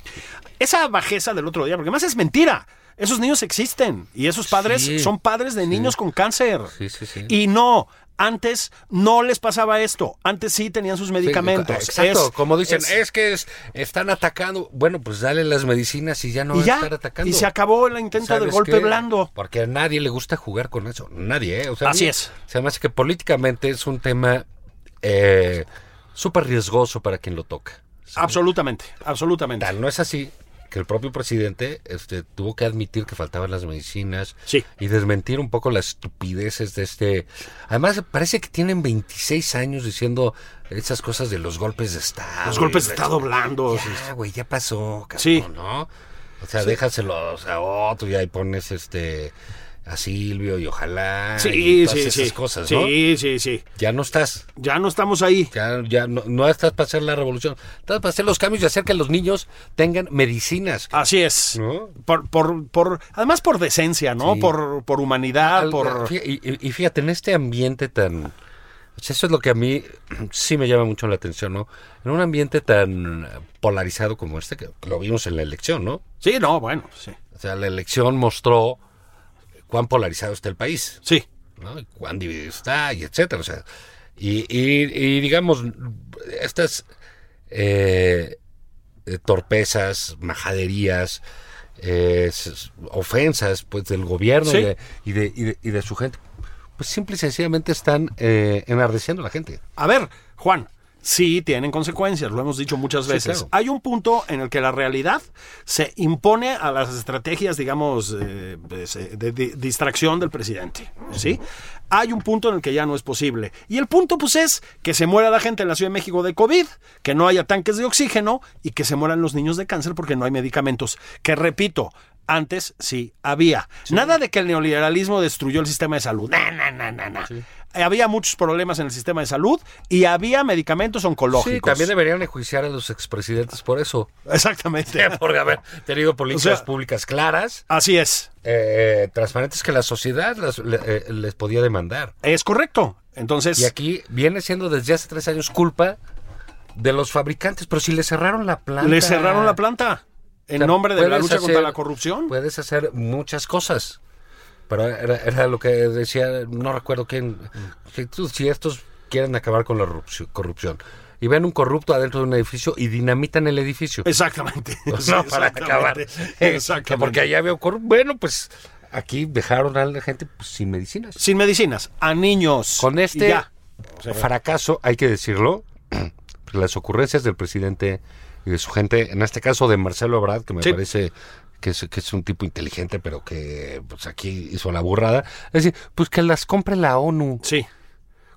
Esa bajeza del otro día, porque más es mentira. Esos niños existen y esos padres Sí. son padres de niños con cáncer. Sí, sí, sí. Y no, antes no les pasaba esto. Antes sí tenían sus medicamentos. Exacto, Es- como dicen, es- es, que es- están atacando. Bueno, pues dale las medicinas y ya no y va a estar atacando. y se acabó el intento de ¿Sabes golpe qué? blando. Porque a nadie le gusta jugar con eso. Nadie, ¿eh? O sea, Así mí es. Se me hace que políticamente es un tema eh, súper riesgoso para quien lo toca. Absolutamente, absolutamente. Tal no es así que el propio presidente este, tuvo que admitir que faltaban las medicinas Sí. y desmentir un poco las estupideces de este... Además, parece que tienen 26 años diciendo esas cosas de los golpes de Estado. Los golpes de Estado blandos. Ya, güey, ya pasó, cabrón, Sí. ¿no? O sea, déjaselos a otro y ahí pones este a Silvio y ojalá y Sí, todas sí, esas sí. cosas, ¿no? Sí, sí, sí. Ya no estás, Ya no estamos ahí. ya, ya no, no estás para hacer la revolución, estás para hacer los cambios y hacer que los niños tengan medicinas. Así es. ¿No? Por, por, por, además por decencia, ¿no? Por, por humanidad, Al- por... y, y- y fíjate, en este ambiente tan... eso es lo que a mí sí me llama mucho la atención, ¿no? En un ambiente tan polarizado como este, que lo vimos en la elección, ¿no? Sí, no, bueno, sí. O sea, la elección mostró cuán polarizado está el país, Sí. ¿no? Y cuán dividido está, y etcétera. O sea, y, y- y digamos, estas eh, torpezas, majaderías, eh, ofensas pues del gobierno Sí. y, de, y, de, y de- y de su gente, pues simple y sencillamente están eh, enardeciendo a la gente. A ver, Juan, sí tienen consecuencias, lo hemos dicho muchas Sí, veces. claro. Hay un punto en el que la realidad se impone a las estrategias, digamos, eh, de, di- distracción del presidente, ¿sí? Hay un punto en el que ya no es posible. Y el punto, pues, es que se muera la gente en la Ciudad de México de COVID, que no haya tanques de oxígeno y que se mueran los niños de cáncer porque no hay medicamentos. Que repito, antes sí había. Nada de que el neoliberalismo destruyó el sistema de salud. No, no, no, no, no. Había muchos problemas en el sistema de salud y había medicamentos oncológicos. Sí, también deberían enjuiciar a los expresidentes por eso. Exactamente. Por haber tenido políticas O sea, públicas claras. Así es. eh, transparentes que la sociedad las- le- eh, les podía demandar. Es correcto. Entonces, Y aquí viene siendo desde hace tres años culpa de los fabricantes, pero si le cerraron la planta. Le cerraron la planta en O sea, nombre de la lucha contra la corrupción. Puedes hacer muchas cosas. Pero era, era lo que decía, no recuerdo quién. Si, estos quieren acabar con la corrupción- y ven un corrupto adentro de un edificio y dinamitan el edificio. Exactamente. no, Sí, para exactamente. acabar. Exactamente. Que Porque allá veo corrupto. Bueno, pues aquí dejaron a la gente pues, sin medicinas. Sin medicinas, a niños. Con este fracaso, hay que decirlo, las ocurrencias del presidente y de su gente, en este caso de Marcelo Ebrard, que me Sí. parece que es, que es un tipo inteligente, pero que pues aquí hizo la burrada, es decir, pues que las compre la ONU. Sí.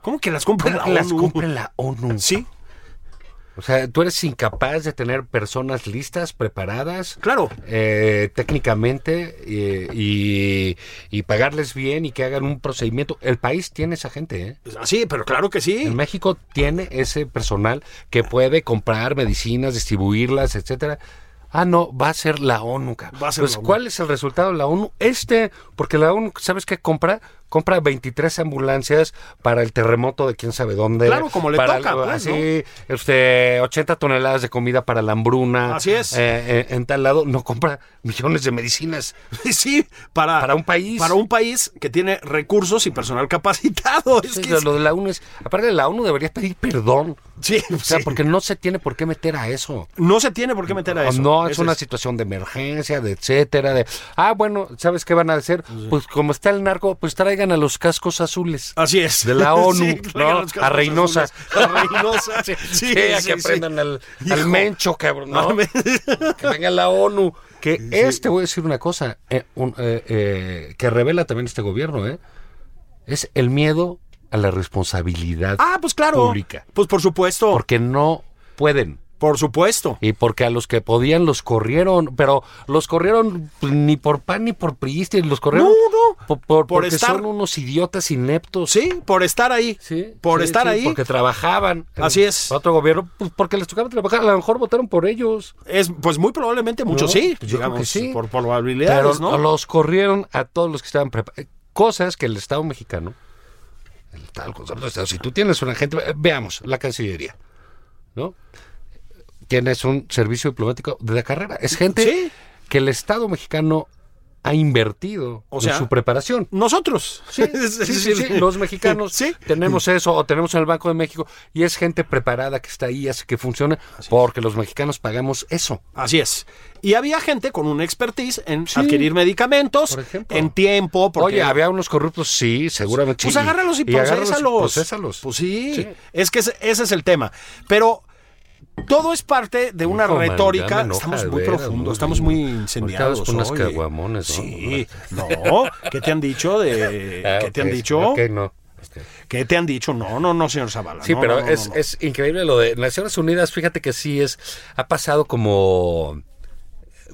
¿Cómo que las compra la que las ONU? compre la ONU. Sí, O sea, tú eres incapaz de tener personas listas, preparadas, claro. eh, técnicamente eh, y, y pagarles bien y que hagan un procedimiento. El país tiene esa gente, ¿eh? Así, pero claro que sí. En México tiene ese personal que puede comprar medicinas, distribuirlas, etcétera. Ah, no, va a ser la ONU. Va a ser pues, la ONU. ¿cuál es el resultado de la ONU? Este, porque la ONU, ¿sabes qué compra? Compra 23 ambulancias para el terremoto de quién sabe dónde. Claro, como le para toca, pues, así, este, 80 toneladas de comida para la hambruna. Así es. Eh, eh, en tal lado, no compra millones de medicinas. Sí, para, Para un país. Para un país que tiene recursos y personal capacitado. Es Sí, que es- lo de la ONU es, aparte de la ONU debería pedir perdón. Sí, O sea, sí. porque no se tiene por qué meter a eso. no se tiene por qué meter a eso. No, es Ese una situación de emergencia, de etcétera, de ah, bueno, ¿sabes qué van a hacer? Pues como está el narco, pues traigan a los cascos azules. Así es. De la ONU, Sí, ¿no? A Reynosa. azules. A Reynosa. Sí, a que aprendan al, mencho, cabrón, ¿no? que venga la ONU. Que este, voy a decir una cosa, eh, un, eh, eh, que revela también este gobierno, ¿eh? Es el miedo a la responsabilidad Ah, pues claro. pública. Pues por supuesto. Porque no pueden. Por supuesto. Y porque a los que podían los corrieron, pero los corrieron pues, ni por pan ni por priista, los corrieron No, no. por, por- Por porque estar- son unos idiotas ineptos. Sí, por estar ahí. Sí, Por sí, estar sí, ahí. Porque trabajaban. Así es. Otro gobierno, pues porque les tocaba trabajar, a lo mejor votaron por ellos. Es, pues muy probablemente muchos No, sí. pues digamos, que sí. Por Pero probabilidades, ¿no? los corrieron a todos los que estaban preparados. Cosas que el Estado mexicano, el Estado, concepto de Estado, si tú tienes una gente, eh, veamos, la Cancillería, ¿no? Tienes un servicio diplomático de la carrera. Es gente Sí. que el Estado mexicano ha invertido O sea, en su preparación. Nosotros. Sí, sí, sí, sí, los mexicanos Sí. tenemos eso o tenemos en el Banco de México y es gente preparada que está ahí, hace que funcione porque los mexicanos pagamos eso. Así es. Y había gente con una expertise en adquirir medicamentos Por ejemplo. en tiempo. Porque, Oye, había unos corruptos, sí, seguramente. Pues agárralos y, agárralos procesalos. Pues sí, Sí. es que ese, ese es el tema. Pero todo es parte de una Hijo, retórica. enoja estamos muy veras, profundos, muy- estamos muy incendiados. por unas caguamones, ¿no? Sí, no. ¿Qué te han dicho de Ah, qué te han dicho? ok, no. ¿Qué te han dicho? No, no, no, señor Zavala. Sí, no, pero no, es, es increíble lo de Naciones Unidas. Fíjate que sí es, ha pasado como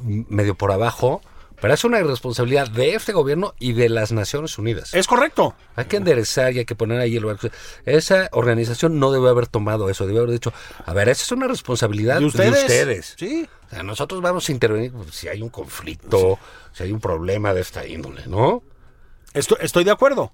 medio por abajo, pero es una irresponsabilidad de este gobierno y de las Naciones Unidas. Es correcto. Hay que enderezar y hay que poner ahí el barco. Esa organización no debe haber tomado eso, debe haber dicho, a ver, esa es una responsabilidad ¿De ustedes? de ustedes. Sí. O sea, nosotros vamos a intervenir pues, si hay un conflicto, si hay un problema de esta índole, ¿no? Estoy, estoy de acuerdo.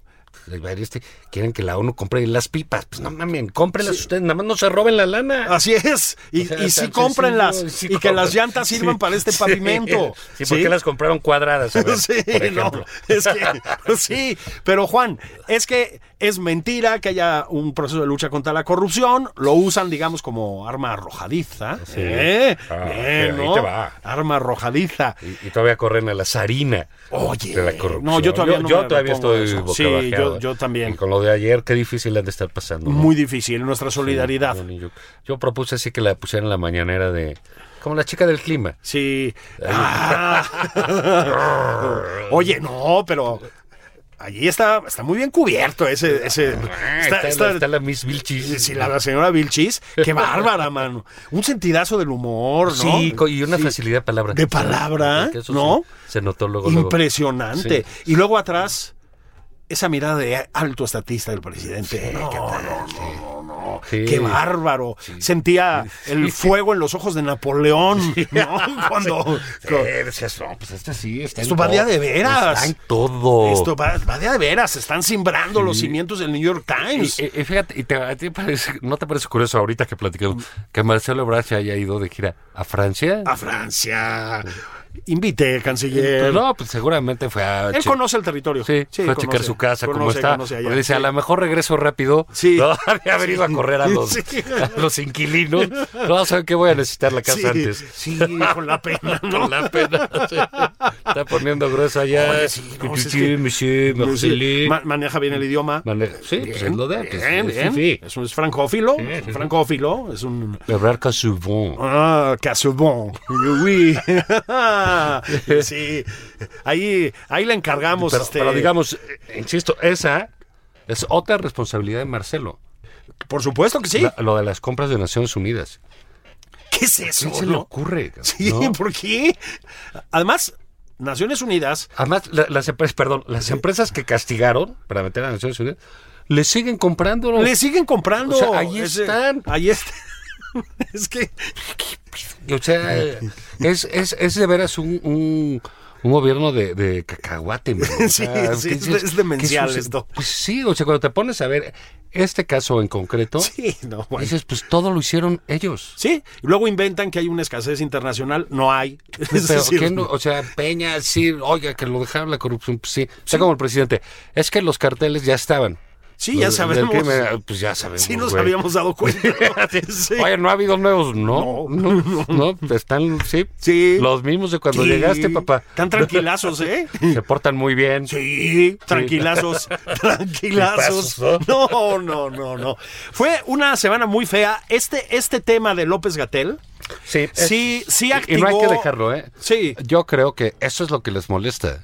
Este, quieren que la ONU compre las pipas. Pues no mamen, cómprenlas ustedes, nada más no se roben la lana. Así es. Y, O sea, y sí cómprenlas. y que las llantas sirvan para este pavimento. Sí, ¿por qué las compraron cuadradas? A ver, sí, por no, es que, sí, pero Juan, es que es mentira que haya un proceso de lucha contra la corrupción, lo usan, digamos, como arma arrojadiza. Sí. ¿eh? Ah, ahí te va. Arma arrojadiza. Y, y todavía corren a la zarina Oye, de la corrupción. no, yo todavía no yo me todavía estoy eso. Sí, yo- yo también. Y con lo de ayer, qué difícil han de estar pasando. ¿no? Muy difícil, nuestra solidaridad. Sí, yo, yo propuse así que la pusieran en la mañanera de... Como la chica del clima. Sí. Ah. Oye, no, pero allí está, está muy bien cubierto ese, ese Ah, está- está, está- la, está la Miss Vilchis. Sí, la, la señora Vilchis, qué bárbara, mano. Un sentidazo del humor, ¿no? Sí, y una Sí. facilidad de palabra. De palabra, eso ¿no? Se, se notó luego. luego. Impresionante. Sí. Y luego atrás, esa mirada de alto estatista del presidente. No, no, no. Sí. qué bárbaro. Sentía el fuego en los ojos de Napoleón, ¿no? Cuando... Decías, no, pues este sí está Esto va de veras. Está en todo. Esto va, va de veras, están simbrando los cimientos del New York Times. Y, y- y fíjate, y te, a ti parece- ¿no te parece curioso ahorita que platicamos que Marcelo Ebrard se haya ido de gira a Francia? a Francia. Invite, canciller. Pues no, pues seguramente fue a... Él conoce el territorio. Sí, fue a conoce, checar su casa, cómo conoce, está. conoce allá. Dice, Sí. a lo mejor regreso rápido. Sí. No, había venido a correr a los, Sí. a los inquilinos. No, saben que voy a necesitar la casa Sí, antes. sí, con la pena, ¿no? Con la pena. sí. Está poniendo grueso allá. Oye, sí, no, Sí, es que- maneja bien el idioma. Mane- Sí, pues es lo de antes. Bien, Sí, bien. sí. Es un es francófilo. Sí, sí, sí. francófilo. Es un. Ebrard Casaubon. Ah, Casubon. Oui. sí. Ahí, ahí le encargamos. Pero, este, pero digamos, eh, insisto, esa es otra responsabilidad de Marcelo. Por supuesto que sí. La- lo de las compras de Naciones Unidas. ¿Qué es eso? ¿Qué se le ocurre? Sí, no? ¿por qué? Además, Naciones Unidas. Además, la- las empresas, perdón, las empresas que castigaron para meter a Naciones Unidas, le siguen comprando. Le siguen comprando. O sea, ahí Ese- están. Ahí están. es que. O sea, es, es, es de veras un, un, un gobierno de, de cacahuate. man. O Sí, sea, sí, ¿qué es- es demencial esto. Pues sí, o sea, cuando te pones a ver este caso en concreto, Sí, no, bueno. dices, pues todo lo hicieron ellos. Sí, y luego inventan que hay una escasez internacional. No hay. Pero, decir, ¿quién no? o sea, Peña, sí, oiga, que lo dejaron la corrupción, pues sí. Sea, como el presidente, es que los carteles ya estaban. Sí, ya sabemos. crimen, pues ya sabemos. Sí, nos habíamos dado cuenta. Sí. Oye, ¿no ha habido nuevos? No, no, no, están, sí, Sí. los mismos de cuando Sí. llegaste, papá. Están tranquilazos, ¿eh? Se portan muy bien. Sí, tranquilazos, tranquilazos. No, no, no, no. Fue una semana muy fea. Este, este tema de López Gatel, Sí, es- sí, sí activó. Y no hay que dejarlo, ¿eh? Sí. Yo creo que eso es lo que les molesta.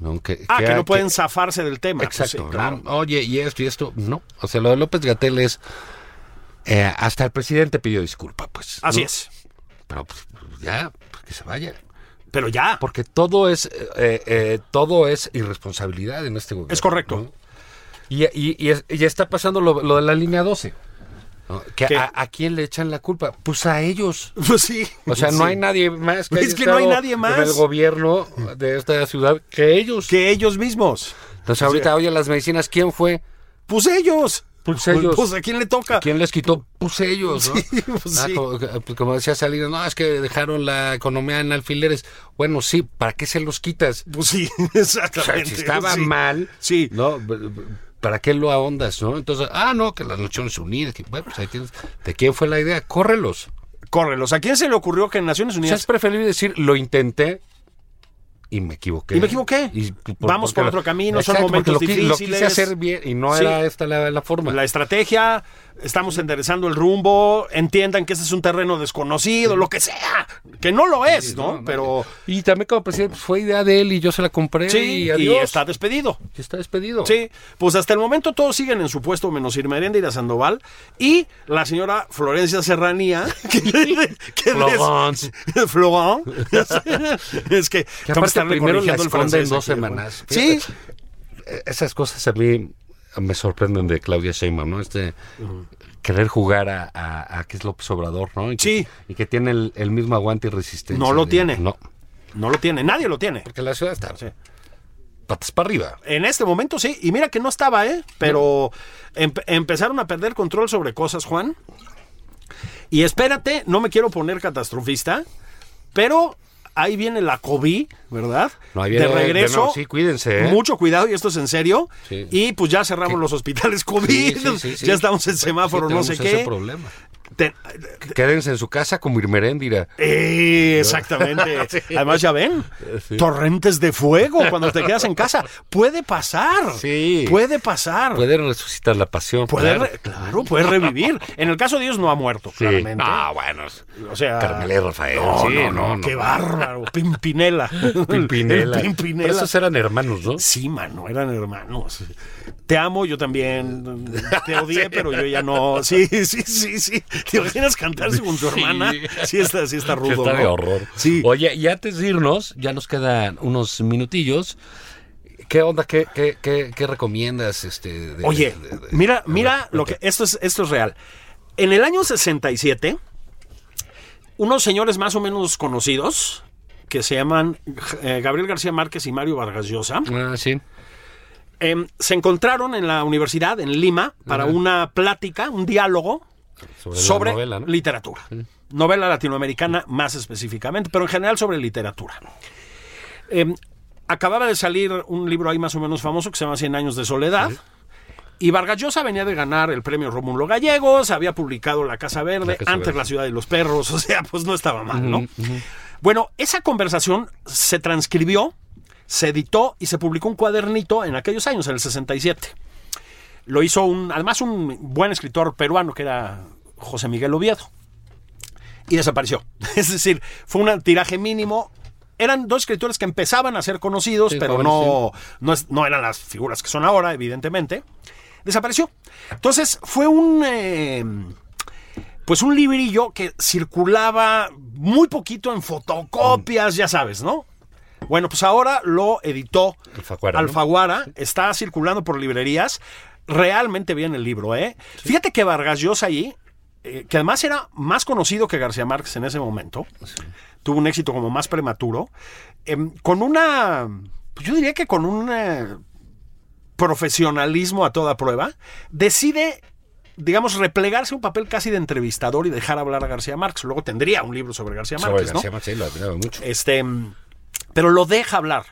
¿No? Que, Ah, que, no pueden zafarse del tema. Pues Exacto. Oye, y esto y esto, no. O sea, lo de López Gatel es. eh, hasta el presidente pidió disculpa, pues. Así ¿no? es. Pero pues, ya, pues, que se vaya. Pero ya. Porque todo es eh, eh, todo es irresponsabilidad en este gobierno. Es correcto. ¿no? Y, y, y es- y está pasando lo, lo de la línea 12. Que a, a quién le echan la culpa? Pues a ellos. Pues sí. O sea, no Sí. hay nadie más que, Es que no hay nadie más. el gobierno de esta ciudad que ellos. Que ellos mismos. Entonces ahorita, oye, las medicinas, ¿quién fue? Pues ellos. Pues ellos. Pues a quién le toca. ¿Quién les quitó? Pues ellos, ¿no? Sí, pues Ah, sí. como, pues como decía Salinas, no, es que dejaron la economía en alfileres. Bueno, sí, ¿para qué se los quitas? Pues sí, O sea, exactamente. si estaba sí. mal, Sí. ¿no? ¿Para qué lo ahondas, no? Entonces, ah, no, que las Naciones Unidas, que, bueno, pues ahí tienes. ¿De quién fue la idea? Córrelos. Córrelos. ¿A quién se le ocurrió que en Naciones O sea, Unidas es preferible decir, lo intenté y me equivoqué. Y me equivoqué. Vamos por otro camino, son Exacto, momentos lo, qui- Lo difíciles. quise hacer bien y no Sí. era esta la, la forma. la estrategia, estamos enderezando el rumbo, entiendan que este es un terreno desconocido, lo que sea, que no lo es, Sí, ¿no? no, Pero Y también como presidente, pues, fue idea de él y yo se la compré sí, y y está despedido. Y está despedido. Sí, pues hasta el momento todos siguen en su puesto, menos Irmeréndira Sandoval y la señora Florencia Serranía, que, que Florence. Florent. es que, estarle primero la corrigiendo el esconde en francés dos semanas. Sí, Esas cosas a mí me sorprenden de Claudia Sheinbaum, ¿no? Este querer jugar a, a, a que es López Obrador, ¿no? Y que, Sí. Y que tiene el, el mismo aguante y resistencia. No lo de- tiene. No. no lo tiene, nadie lo tiene. Porque la ciudad está Sí. patas para arriba. En este momento sí, y mira que no estaba, ¿eh? Pero empe- empezaron a perder control sobre cosas, Juan. Y espérate, no me quiero poner catastrofista, pero ahí viene la COVID, ¿verdad? No, ahí viene de de regreso. sí, cuídense, ¿eh? Mucho cuidado, y esto es en serio. Sí. Y pues ya cerramos los hospitales COVID, Sí, ya estamos en semáforo, no sé qué. problema. Te- Quédense en su casa como Irmeréndira. Eh, exactamente. Además, ya ven, torrentes de fuego cuando te quedas en casa. Puede pasar. Sí. Puede pasar. Puede resucitar la pasión. Puede claro. puede revivir. En el caso de Dios no ha muerto, Sí. claramente. Ah, bueno. O sea, Carmelé Rafael. No, no, no, no, qué no. bárbaro. Pimpinela. Pimpinela. El Pimpinela. Pero esos eran hermanos, ¿no? Sí, mano, eran hermanos. Te amo, yo también. Te odié, pero yo ya no. Sí, sí, sí, sí. ¿Te imaginas cantarse con tu hermana? Sí, está, sí está rudo. Está de ¿no? horror. Sí. Oye, y antes de irnos, ya nos quedan unos minutillos. ¿Qué onda? ¿Qué, qué, qué, qué recomiendas? Este, de- Oye, de- de- mira, mira lo que esto es esto es real. En el año 67, unos señores más o menos conocidos que se llaman eh, Gabriel García Márquez y Mario Vargas Llosa, Ah, sí. em, se encontraron en la universidad en Lima para una plática, un diálogo Sobre, sobre la novela, ¿no? literatura. Novela latinoamericana más específicamente, pero en general sobre literatura. Eh, acababa de salir un libro ahí más o menos famoso que se llama Cien años de soledad. Y Vargas Llosa venía de ganar el premio Rómulo Gallegos, había publicado La Casa Verde, La antes Verde. La Ciudad de los Perros, o sea, pues no estaba mal, ¿no? Bueno, esa conversación se transcribió, se editó y se publicó un cuadernito en aquellos años, en el 67 lo hizo un, además un buen escritor peruano que era José Miguel Oviedo. Y desapareció. Es decir, fue un tiraje mínimo. Eran dos escritores que empezaban a ser conocidos, Sí, pero no, no, no eran las figuras que son ahora, evidentemente. Desapareció. Entonces fue un... eh, pues un librillo que circulaba muy poquito en fotocopias, ya sabes, ¿no? Bueno, pues ahora lo editó Alfaguara, ¿no? Alfaguara, está circulando por librerías. Realmente bien el libro, ¿eh? Fíjate que Vargas Llosa ahí, eh, que además era más conocido que García Márquez en ese momento, tuvo un éxito como más prematuro, em, con una, pues yo diría que con un eh, profesionalismo a toda prueba, decide digamos, replegarse un papel casi de entrevistador y dejar hablar a García Márquez. Luego tendría un libro sobre García Sobre Márquez, ¿no? García Márquez, sí, lo mucho. Este, mm, pero lo deja hablar.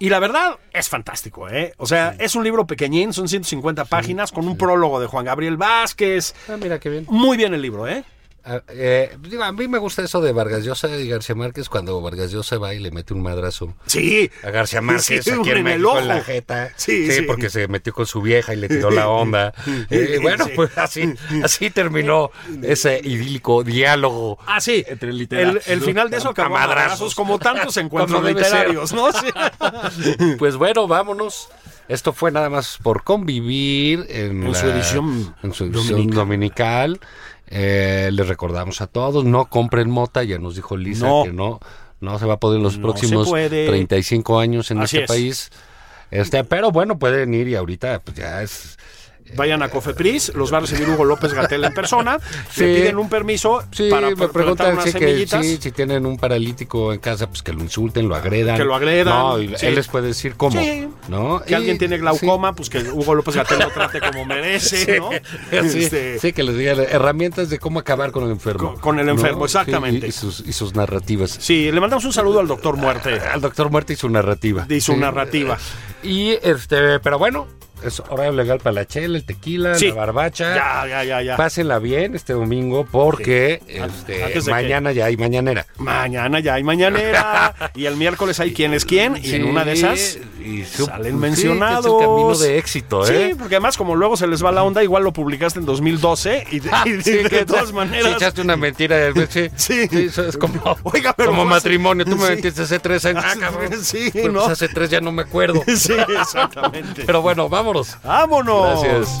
Y la verdad es fantástico, ¿eh? O sea, es un libro pequeñín, son 150 páginas, con un prólogo de Juan Gabriel Vázquez. Ah, mira qué bien. Muy bien el libro, ¿eh? Ah, eh, digo, a mí me gusta eso de Vargas Llosa y García Márquez cuando Vargas Llosa va y le mete un madrazo Sí. a García Márquez Sí, aquí en en el México en la jeta. Sí, sí. porque se metió con su vieja y le tiró la onda. Eh, bueno, Sí. pues así, así terminó ese idílico diálogo. Ah, sí. Entre el, el final de eso A acabó a madrazos. como tantos encuentros literarios, ¿no? Pues bueno, vámonos. Esto fue nada más por convivir en, En la- su edición en su edición dominical. Eh, les recordamos a todos, no compren mota, ya nos dijo Lisa No. que no, no se va a poder en los No próximos se puede. 35 años en Así este es. país. Este, pero bueno, pueden ir y ahorita pues ya es Vayan a Cofepris, los va a recibir Hugo López Gatel en persona. Sí. Le piden un permiso Sí, para me preguntan unas sí, que semillitas. sí, si tienen un paralítico en casa, pues que lo insulten, lo agredan. Que lo agredan, No, y él les puede decir cómo. ¿no? Que Y- alguien tiene glaucoma, pues que Hugo López Gatel lo trate como merece, ¿no? Sí, Este, sí, que les diga herramientas de cómo acabar con el enfermo. Con- con el enfermo, exactamente. Y, y sus, y sus narrativas. Sí, le mandamos un saludo al doctor Muerte Al doctor Muerte y su narrativa. y su narrativa. Y este, pero bueno, es horario legal para la chela, el tequila, Sí. la barbacha. Ya, ya, ya, ya. Pásenla bien este domingo porque este, mañana ya hay mañanera. Mañana ya hay mañanera y el miércoles hay quién es quién y en una de esas y salen sí, mencionados. que es el camino de éxito, ¿eh? Sí, porque además como luego se les va la onda, igual lo publicaste en 2012 y de, y de- Sí, de que todas sí, maneras... echaste una mentira. Sí, Sí. eso es como, Oiga, pero como matrimonio. Tú me Sí. metiste hace tres años. Ah, cabrón. Sí, Pero ¿no? pues hace tres ya no me acuerdo. Sí, exactamente. Pero bueno, vámonos. ¡Vámonos! Gracias.